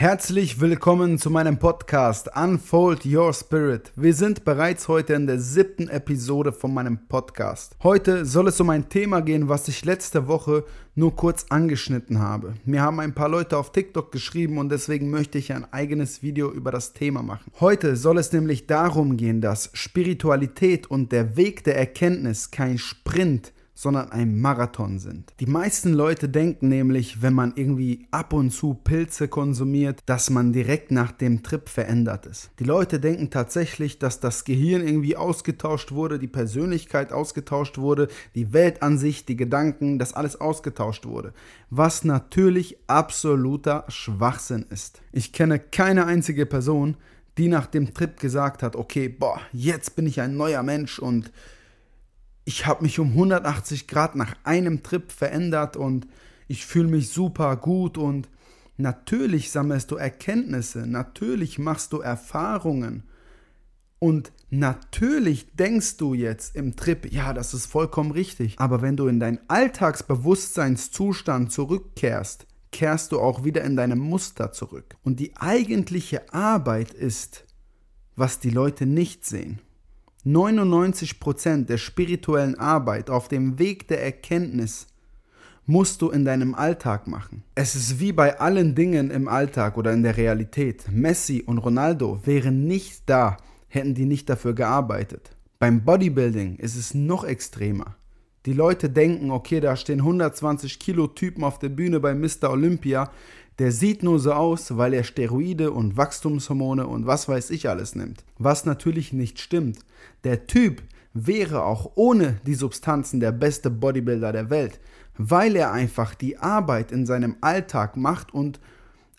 Herzlich willkommen zu meinem Podcast Unfold Your Spirit. Wir sind bereits heute in der siebten Episode von meinem Podcast. Heute soll es um ein Thema gehen, was ich letzte Woche nur kurz angeschnitten habe. Mir haben ein paar Leute auf TikTok geschrieben und deswegen möchte ich ein eigenes Video über das Thema machen. Heute soll es nämlich darum gehen, dass Spiritualität und der Weg der Erkenntnis kein Sprint, sondern ein Marathon sind. Die meisten Leute denken nämlich, wenn man irgendwie ab und zu Pilze konsumiert, dass man direkt nach dem Trip verändert ist. Die Leute denken tatsächlich, dass das Gehirn irgendwie ausgetauscht wurde, die Persönlichkeit ausgetauscht wurde, die Weltansicht, die Gedanken, dass alles ausgetauscht wurde. Was natürlich absoluter Schwachsinn ist. Ich kenne keine einzige Person, die nach dem Trip gesagt hat, okay, boah, jetzt bin ich ein neuer Mensch und ich habe mich um 180 Grad nach einem Trip verändert und ich fühle mich super gut und natürlich sammelst du Erkenntnisse, natürlich machst du Erfahrungen und natürlich denkst du jetzt im Trip, ja, das ist vollkommen richtig, aber wenn du in deinen Alltagsbewusstseinszustand zurückkehrst, kehrst du auch wieder in deine Muster zurück. Und die eigentliche Arbeit ist, was die Leute nicht sehen. 99% der spirituellen Arbeit auf dem Weg der Erkenntnis musst du in deinem Alltag machen. Es ist wie bei allen Dingen im Alltag oder in der Realität. Messi und Ronaldo wären nicht da, hätten die nicht dafür gearbeitet. Beim Bodybuilding ist es noch extremer. Die Leute denken, okay, da stehen 120 Kilo Typen auf der Bühne bei Mr. Olympia, der sieht nur so aus, weil er Steroide und Wachstumshormone und was weiß ich alles nimmt. Was natürlich nicht stimmt. Der Typ wäre auch ohne die Substanzen der beste Bodybuilder der Welt, weil er einfach die Arbeit in seinem Alltag macht und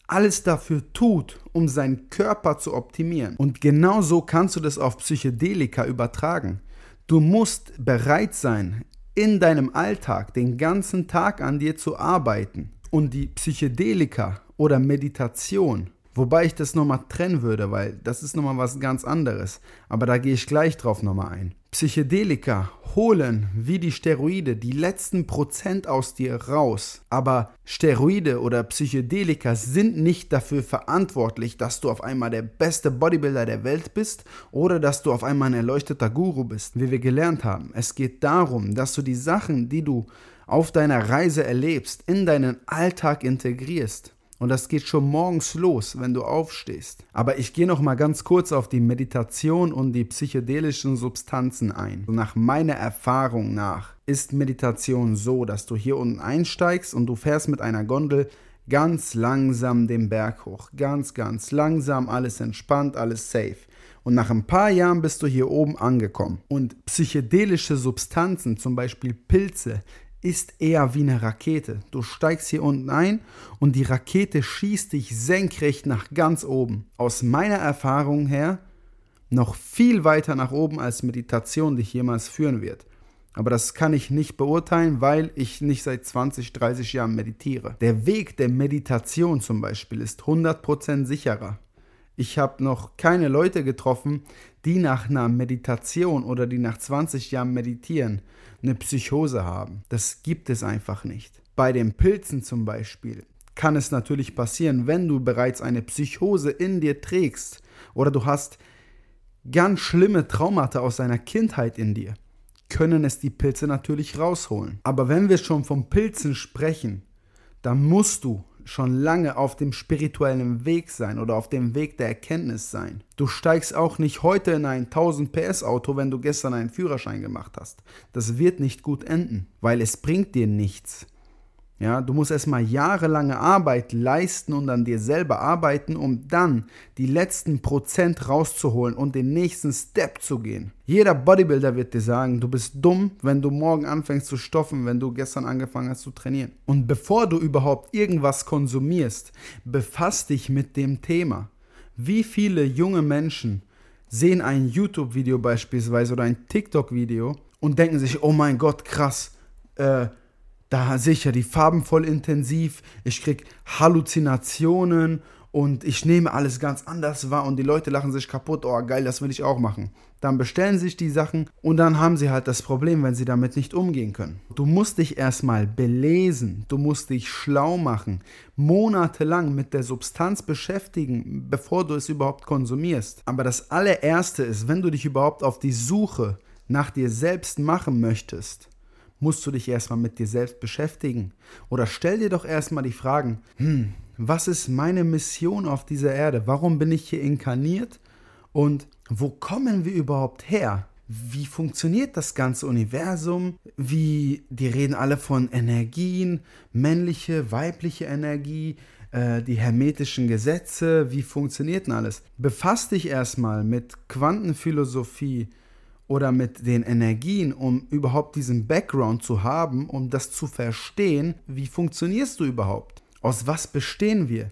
alles dafür tut, um seinen Körper zu optimieren. Und genauso kannst du das auf Psychedelika übertragen. Du musst bereit sein, in deinem Alltag den ganzen Tag an dir zu arbeiten und die Psychedelika oder Meditation, wobei ich das nochmal trennen würde, weil das ist nochmal was ganz anderes, aber da gehe ich gleich drauf nochmal ein. Psychedelika holen wie die Steroide die letzten Prozent aus dir raus, aber Steroide oder Psychedelika sind nicht dafür verantwortlich, dass du auf einmal der beste Bodybuilder der Welt bist oder dass du auf einmal ein erleuchteter Guru bist, wie wir gelernt haben. Es geht darum, dass du die Sachen, die du auf deiner Reise erlebst, in deinen Alltag integrierst. Und das geht schon morgens los, wenn du aufstehst. Aber ich gehe noch mal ganz kurz auf die Meditation und die psychedelischen Substanzen ein. nach meiner Erfahrung nach ist Meditation so, dass du hier unten einsteigst und du fährst mit einer Gondel ganz langsam den Berg hoch. Ganz, ganz langsam, alles entspannt, alles safe. Und nach ein paar Jahren bist du hier oben angekommen. Und psychedelische Substanzen, zum Beispiel Pilze, ist eher wie eine Rakete. Du steigst hier unten ein und die Rakete schießt dich senkrecht nach ganz oben. Aus meiner Erfahrung her noch viel weiter nach oben als Meditation dich jemals führen wird. Aber das kann ich nicht beurteilen, weil ich nicht seit 20, 30 Jahren meditiere. Der Weg der Meditation zum Beispiel ist 100% sicherer. Ich habe noch keine Leute getroffen, die nach einer Meditation oder die nach 20 Jahren meditieren eine Psychose haben. Das gibt es einfach nicht. Bei den Pilzen zum Beispiel kann es natürlich passieren, wenn du bereits eine Psychose in dir trägst oder du hast ganz schlimme Traumata aus deiner Kindheit in dir, können es die Pilze natürlich rausholen. Aber wenn wir schon von Pilzen sprechen, dann musst du schon lange auf dem spirituellen Weg sein oder auf dem Weg der Erkenntnis sein. Du steigst auch nicht heute in ein 1000 PS Auto, wenn du gestern einen Führerschein gemacht hast. Das wird nicht gut enden, weil es bringt dir nichts. Ja, du musst erstmal jahrelange Arbeit leisten und an dir selber arbeiten, um dann die letzten Prozent rauszuholen und den nächsten Step zu gehen. Jeder Bodybuilder wird dir sagen, du bist dumm, wenn du morgen anfängst zu stoffen, wenn du gestern angefangen hast zu trainieren. Und bevor du überhaupt irgendwas konsumierst, befass dich mit dem Thema. Wie viele junge Menschen sehen ein YouTube-Video beispielsweise oder ein TikTok-Video und denken sich, oh mein Gott, krass, äh, da sehe ich ja die Farben voll intensiv, ich krieg Halluzinationen und ich nehme alles ganz anders wahr und die Leute lachen sich kaputt, oh geil, das will ich auch machen. Dann bestellen sich die Sachen und dann haben sie halt das Problem, wenn sie damit nicht umgehen können. Du musst dich erstmal belesen, du musst dich schlau machen, monatelang mit der Substanz beschäftigen, bevor du es überhaupt konsumierst. Aber das allererste ist, wenn du dich überhaupt auf die Suche nach dir selbst machen möchtest, musst du dich erstmal mit dir selbst beschäftigen. Oder stell dir doch erstmal die Fragen, hm, was ist meine Mission auf dieser Erde? Warum bin ich hier inkarniert? Und wo kommen wir überhaupt her? Wie funktioniert das ganze Universum? Wie, die reden alle von Energien, männliche, weibliche Energie, äh, die hermetischen Gesetze, wie funktioniert denn alles? Befass dich erstmal mit Quantenphilosophie, oder mit den Energien, um überhaupt diesen Background zu haben, um das zu verstehen, wie funktionierst du überhaupt? Aus was bestehen wir?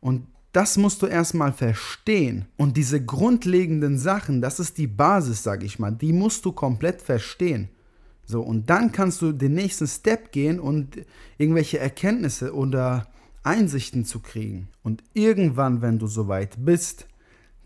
Und das musst du erstmal verstehen. Und diese grundlegenden Sachen, das ist die Basis, sage ich mal, die musst du komplett verstehen. So, und dann kannst du den nächsten Step gehen und irgendwelche Erkenntnisse oder Einsichten zu kriegen. Und irgendwann, wenn du soweit bist,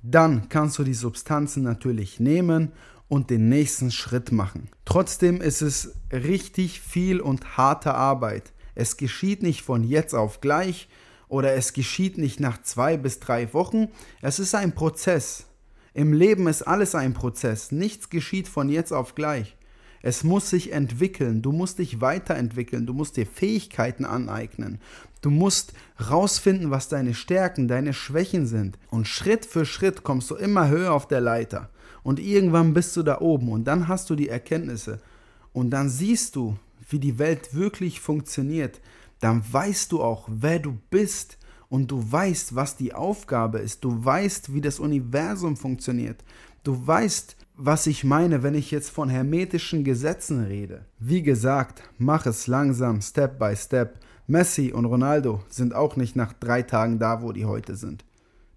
dann kannst du die Substanzen natürlich nehmen und den nächsten Schritt machen. Trotzdem ist es richtig viel und harte Arbeit. Es geschieht nicht von jetzt auf gleich oder es geschieht nicht nach zwei bis drei Wochen. Es ist ein Prozess. Im Leben ist alles ein Prozess. Nichts geschieht von jetzt auf gleich. Es muss sich entwickeln, du musst dich weiterentwickeln, du musst dir Fähigkeiten aneignen, du musst rausfinden, was deine Stärken, deine Schwächen sind. Und Schritt für Schritt kommst du immer höher auf der Leiter. Und irgendwann bist du da oben und dann hast du die Erkenntnisse. Und dann siehst du, wie die Welt wirklich funktioniert. Dann weißt du auch, wer du bist. Und du weißt, was die Aufgabe ist. Du weißt, wie das Universum funktioniert. Du weißt, was ich meine, wenn ich jetzt von hermetischen Gesetzen rede. Wie gesagt, mach es langsam, Step by Step. Messi und Ronaldo sind auch nicht nach drei Tagen da, wo die heute sind.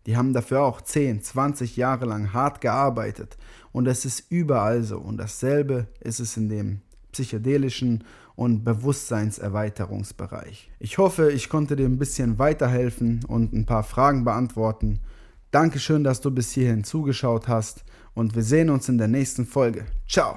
Die haben dafür auch 10, 20 Jahre lang hart gearbeitet. Und es ist überall so. Und dasselbe ist es in dem psychedelischen und Bewusstseinserweiterungsbereich. Ich hoffe, ich konnte dir ein bisschen weiterhelfen und ein paar Fragen beantworten. Dankeschön, dass du bis hierhin zugeschaut hast und wir sehen uns in der nächsten Folge. Ciao!